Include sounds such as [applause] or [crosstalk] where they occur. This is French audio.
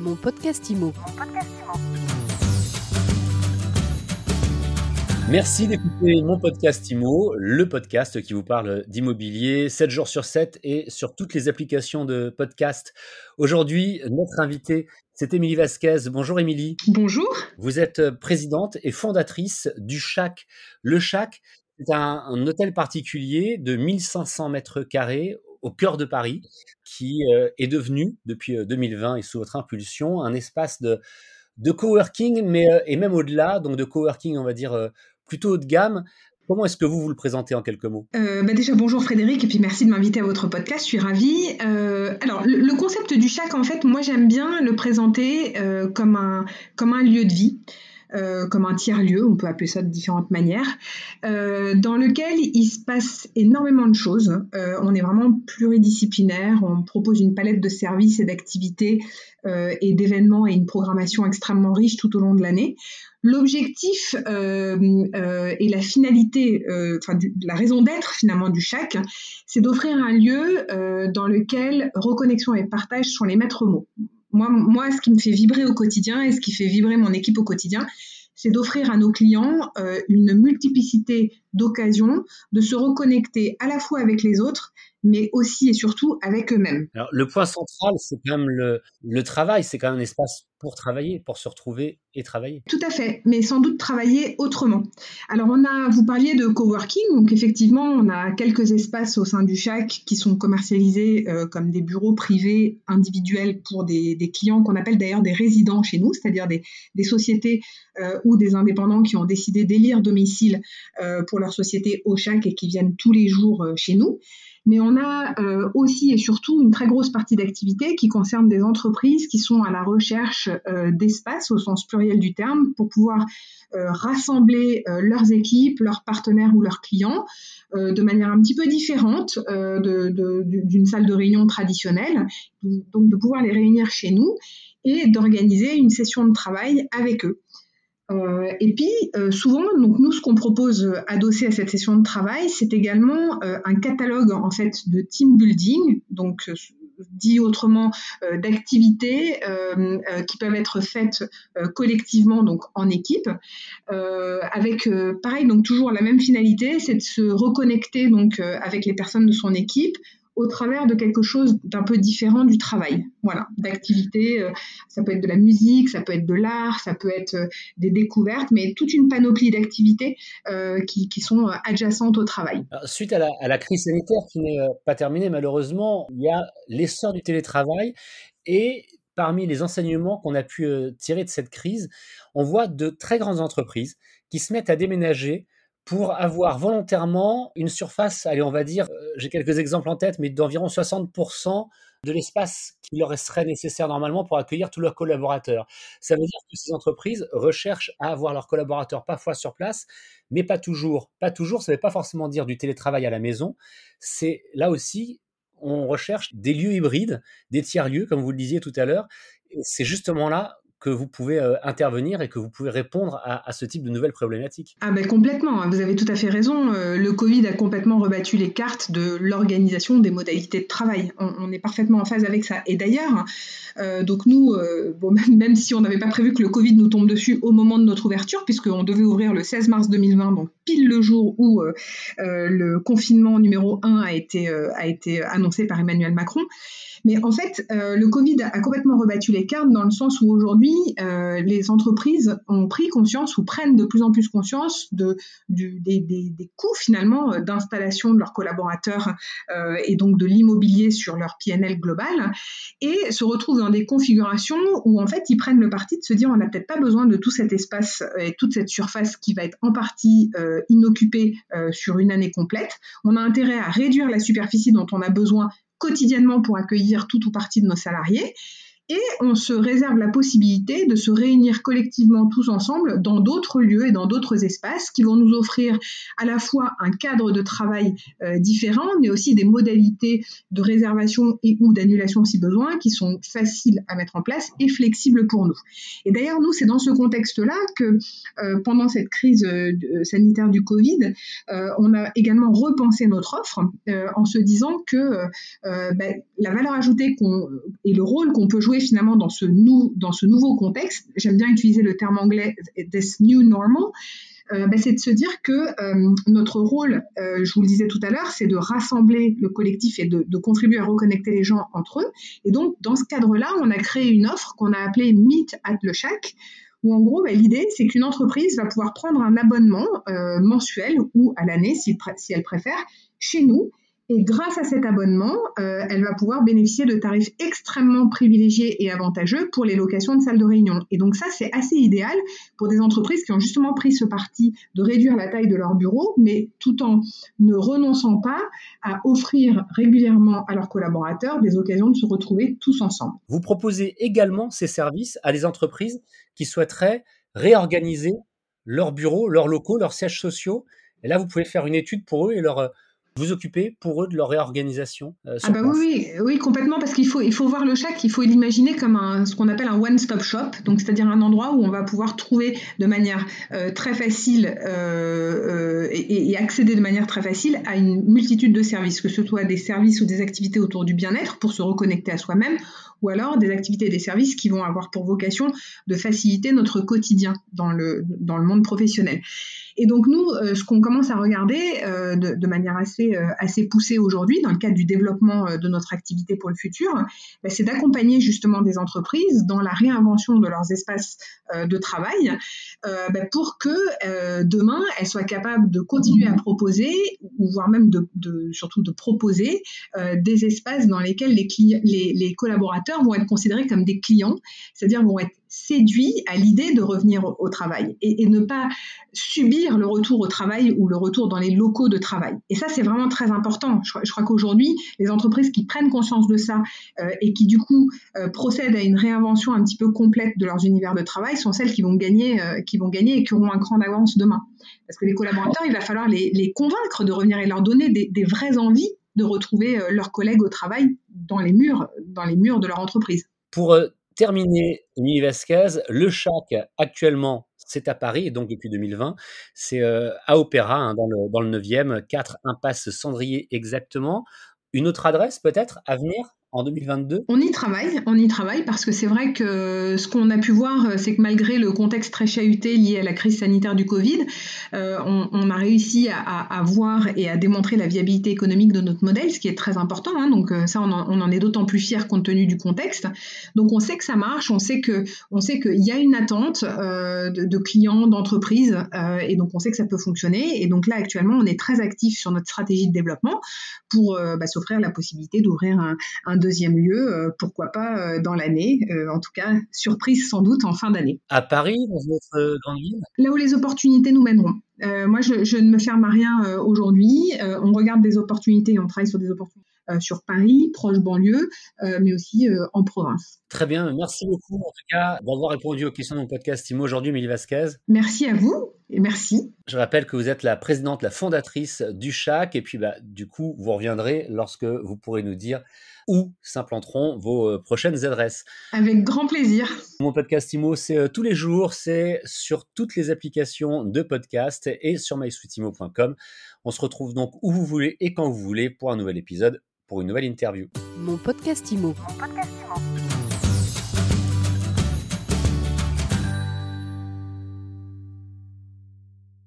Mon podcast IMO. Merci d'écouter mon podcast IMO, le podcast qui vous parle d'immobilier 7 jours sur 7 et sur toutes les applications de podcast. Aujourd'hui, notre invité, c'est Émilie Vasquez. Bonjour Émilie. Bonjour. Vous êtes présidente et fondatrice du CHAC. Le CHAC, c'est un, un hôtel particulier de 1500 mètres carrés au cœur de Paris, qui euh, est devenu, depuis 2020 euh, et sous votre impulsion, un espace de, coworking, mais, euh, et même au-delà, donc de coworking, on va dire, plutôt haut de gamme. Comment est-ce que vous vous le présentez en quelques mots? Bah Déjà, bonjour Frédéric, et puis merci de m'inviter à votre podcast, je suis ravie. alors, le, concept du chac, en fait, moi j'aime bien le présenter comme, un, comme un lieu de vie. Euh, comme un tiers-lieu, on peut appeler ça de différentes manières, euh, dans lequel il se passe énormément de choses. Euh, on est vraiment pluridisciplinaire, on propose une palette de services et d'activités et d'événements et une programmation extrêmement riche tout au long de l'année. L'objectif et la finalité, enfin la raison d'être finalement du CHAC, c'est d'offrir un lieu dans lequel reconnexion et partage sont les maîtres mots moi, moi, ce qui me fait vibrer au quotidien et ce qui fait vibrer mon équipe au quotidien, c'est d'offrir à nos clients euh, une multiplicité d'occasions de se reconnecter à la fois avec les autres, mais aussi et surtout avec eux-mêmes. Alors, le point central, c'est quand même le, le travail, c'est quand même un espace pour travailler, pour se retrouver et travailler. Tout à fait, mais sans doute travailler autrement. Alors, on a, vous parliez de coworking, donc effectivement, on a quelques espaces au sein du CHAC qui sont commercialisés euh, comme des bureaux privés individuels pour des, des clients qu'on appelle d'ailleurs des résidents chez nous, c'est-à-dire des, des sociétés euh, ou des indépendants qui ont décidé d'élire domicile euh, pour leur société au CHAC et qui viennent tous les jours euh, chez nous. Mais on a euh, aussi et surtout une très grosse partie d'activité qui concerne des entreprises qui sont à la recherche euh, d'espace au sens pluriel du terme pour pouvoir rassembler leurs équipes, leurs partenaires ou leurs clients de manière un petit peu différente d'une salle de réunion traditionnelle, donc de pouvoir les réunir chez nous et d'organiser une session de travail avec eux. Euh, et puis, euh, souvent, donc nous, ce qu'on propose euh, adossé à cette session de travail, c'est également un catalogue en fait de team building, donc dit autrement d'activités qui peuvent être faites collectivement, donc en équipe, avec pareil, donc toujours la même finalité, c'est de se reconnecter donc avec les personnes de son équipe, au travers de quelque chose d'un peu différent du travail, voilà, d'activités. Euh, ça peut être de la musique, ça peut être de l'art, ça peut être euh, des découvertes, mais toute une panoplie d'activités euh, qui, sont adjacentes au travail. suite à la, crise sanitaire qui n'est pas terminée malheureusement, il y a l'essor du télétravail et parmi les enseignements qu'on a pu tirer de cette crise, on voit de très grandes entreprises qui se mettent à déménager pour avoir volontairement une surface, allez, on va dire, euh, j'ai quelques exemples en tête, mais d'environ 60% de l'espace qui leur serait nécessaire normalement pour accueillir tous leurs collaborateurs. Ça veut dire que ces entreprises recherchent à avoir leurs collaborateurs parfois sur place, mais pas toujours. Pas toujours, ça ne veut pas forcément dire du télétravail à la maison. C'est là aussi, on recherche des lieux hybrides, des tiers-lieux, comme vous le disiez tout à l'heure. C'est justement là que vous pouvez euh, intervenir et que vous pouvez répondre à, ce type de nouvelles problématiques. Ah ben complètement, hein, vous avez tout à fait raison. Euh, le Covid a complètement rebattu les cartes de l'organisation des modalités de travail. On, est parfaitement en phase avec ça. Et d'ailleurs, euh, donc nous, [laughs] même, si on n'avait pas prévu que le Covid nous tombe dessus au moment de notre ouverture, puisqu'on devait ouvrir le 16 mars 2020, donc pile le jour où le confinement numéro 1 a été, a été annoncé par Emmanuel Macron, mais en fait, euh, le Covid a complètement rebattu les cartes dans le sens où aujourd'hui, euh, les entreprises ont pris conscience ou prennent de plus en plus conscience de, des, des, des, coûts finalement euh, d'installation de leurs collaborateurs euh, et donc de l'immobilier sur leur PNL global et se retrouvent dans des configurations où en fait ils prennent le parti de se dire on n'a peut-être pas besoin de tout cet espace et toute cette surface qui va être en partie euh, inoccupée sur une année complète. On a intérêt à réduire la superficie dont on a besoin quotidiennement pour accueillir tout ou partie de nos salariés et on se réserve la possibilité de se réunir collectivement tous ensemble dans d'autres lieux et dans d'autres espaces qui vont nous offrir à la fois un cadre de travail euh, différent, mais aussi des modalités de réservation et ou d'annulation si besoin qui sont faciles à mettre en place et flexibles pour nous. Et d'ailleurs, nous, c'est dans ce contexte-là que euh, pendant cette crise euh, sanitaire du Covid, on a également repensé notre offre en se disant que ben, la valeur ajoutée qu'on et le rôle qu'on peut jouer retrouver finalement dans ce, nouveau contexte, j'aime bien utiliser le terme anglais this new normal, euh, bah, c'est de se dire que euh, notre rôle, euh, je vous le disais tout à l'heure, c'est de rassembler le collectif et de, contribuer à reconnecter les gens entre eux. Et donc, dans ce cadre-là, on a créé une offre qu'on a appelée Meet at le Shack, où en gros, bah, l'idée, c'est qu'une entreprise va pouvoir prendre un abonnement mensuel ou à l'année, si elle préfère, chez nous, et grâce à cet abonnement, euh, elle va pouvoir bénéficier de tarifs extrêmement privilégiés et avantageux pour les locations de salles de réunion. Et donc ça, c'est assez idéal pour des entreprises qui ont justement pris ce parti de réduire la taille de leur bureau, mais tout en ne renonçant pas à offrir régulièrement à leurs collaborateurs des occasions de se retrouver tous ensemble. Vous proposez également ces services à des entreprises qui souhaiteraient réorganiser leurs bureaux, leurs locaux, leurs sièges sociaux. Et là, vous pouvez faire une étude pour eux et leur vous occuper pour eux de leur réorganisation euh, Ah bah oui, oui, complètement, parce qu'il faut, il faut voir le chac, il faut l'imaginer comme un, ce qu'on appelle un one-stop shop, donc c'est-à-dire un endroit où on va pouvoir trouver de manière euh, très facile euh, et, et, accéder de manière très facile à une multitude de services, que ce soit des services ou des activités autour du bien-être pour se reconnecter à soi-même, ou alors des activités et des services qui vont avoir pour vocation de faciliter notre quotidien dans le, dans le monde professionnel. Et donc nous, euh, ce qu'on commence à regarder euh, de, manière assez, euh, assez poussée aujourd'hui, dans le cadre du développement de notre activité pour le futur, bah, c'est d'accompagner justement des entreprises dans la réinvention de leurs espaces de travail bah, pour que demain, elles soient capables de continuer à proposer, ou voire même de, surtout de proposer des espaces dans lesquels les, collaborateurs vont être considérés comme des clients, c'est-à-dire vont être séduit à l'idée de revenir au, travail et, ne pas subir le retour au travail ou le retour dans les locaux de travail. Et ça, c'est vraiment très important. Je, crois qu'aujourd'hui, les entreprises qui prennent conscience de ça euh, et qui, du coup, euh, procèdent à une réinvention un petit peu complète de leurs univers de travail sont celles qui vont gagner, euh, qui vont gagner et qui auront un cran d'avance demain. Parce que les collaborateurs, il va falloir les, convaincre de revenir et leur donner des, des vraies envies de retrouver leurs collègues au travail dans les murs, dans les murs de leur entreprise. Pour terminé Émilie Vasquez. Le CHAC, actuellement, c'est à Paris, donc depuis 2020, c'est euh, à Opéra, hein, dans, le, dans le 9e, 4 impasse Cendrier exactement. Une autre adresse peut-être à venir? En 2022 On y travaille, on y travaille parce que c'est vrai que ce qu'on a pu voir, c'est que malgré le contexte très chahuté lié à la crise sanitaire du Covid, euh, on, a réussi à, voir et à démontrer la viabilité économique de notre modèle, ce qui est très important. Hein. donc euh, ça, on en, est d'autant plus fier compte tenu du contexte. Donc on sait que ça marche, on sait que on sait qu'il y a une attente euh, de, clients, d'entreprises, et donc on sait que ça peut fonctionner. Et donc là, actuellement, on est très actif sur notre stratégie de développement pour bah, s'offrir la possibilité d'ouvrir un deuxième lieu, euh, pourquoi pas euh, dans l'année, euh, en tout cas surprise sans doute en fin d'année. À Paris, dans votre grande ville? Là où les opportunités nous mèneront. moi, je, ne me ferme à rien aujourd'hui. on regarde des opportunités, on travaille sur des opportunités sur Paris, proche banlieue, mais aussi en province. Très bien, merci beaucoup en tout cas d'avoir répondu aux questions de mon podcast IMO aujourd'hui, Mélie Vasquez. Merci à vous et merci. Je rappelle que vous êtes la présidente, la fondatrice du CHAC et puis bah, du coup, vous reviendrez lorsque vous pourrez nous dire où s'implanteront vos euh, prochaines adresses. Avec grand plaisir. Mon podcast IMO, c'est euh, tous les jours, c'est sur toutes les applications de podcast et sur mysweetimo.com. On se retrouve donc où vous voulez et quand vous voulez pour un nouvel épisode, pour une nouvelle interview. Mon podcast IMO. Mon podcast IMO.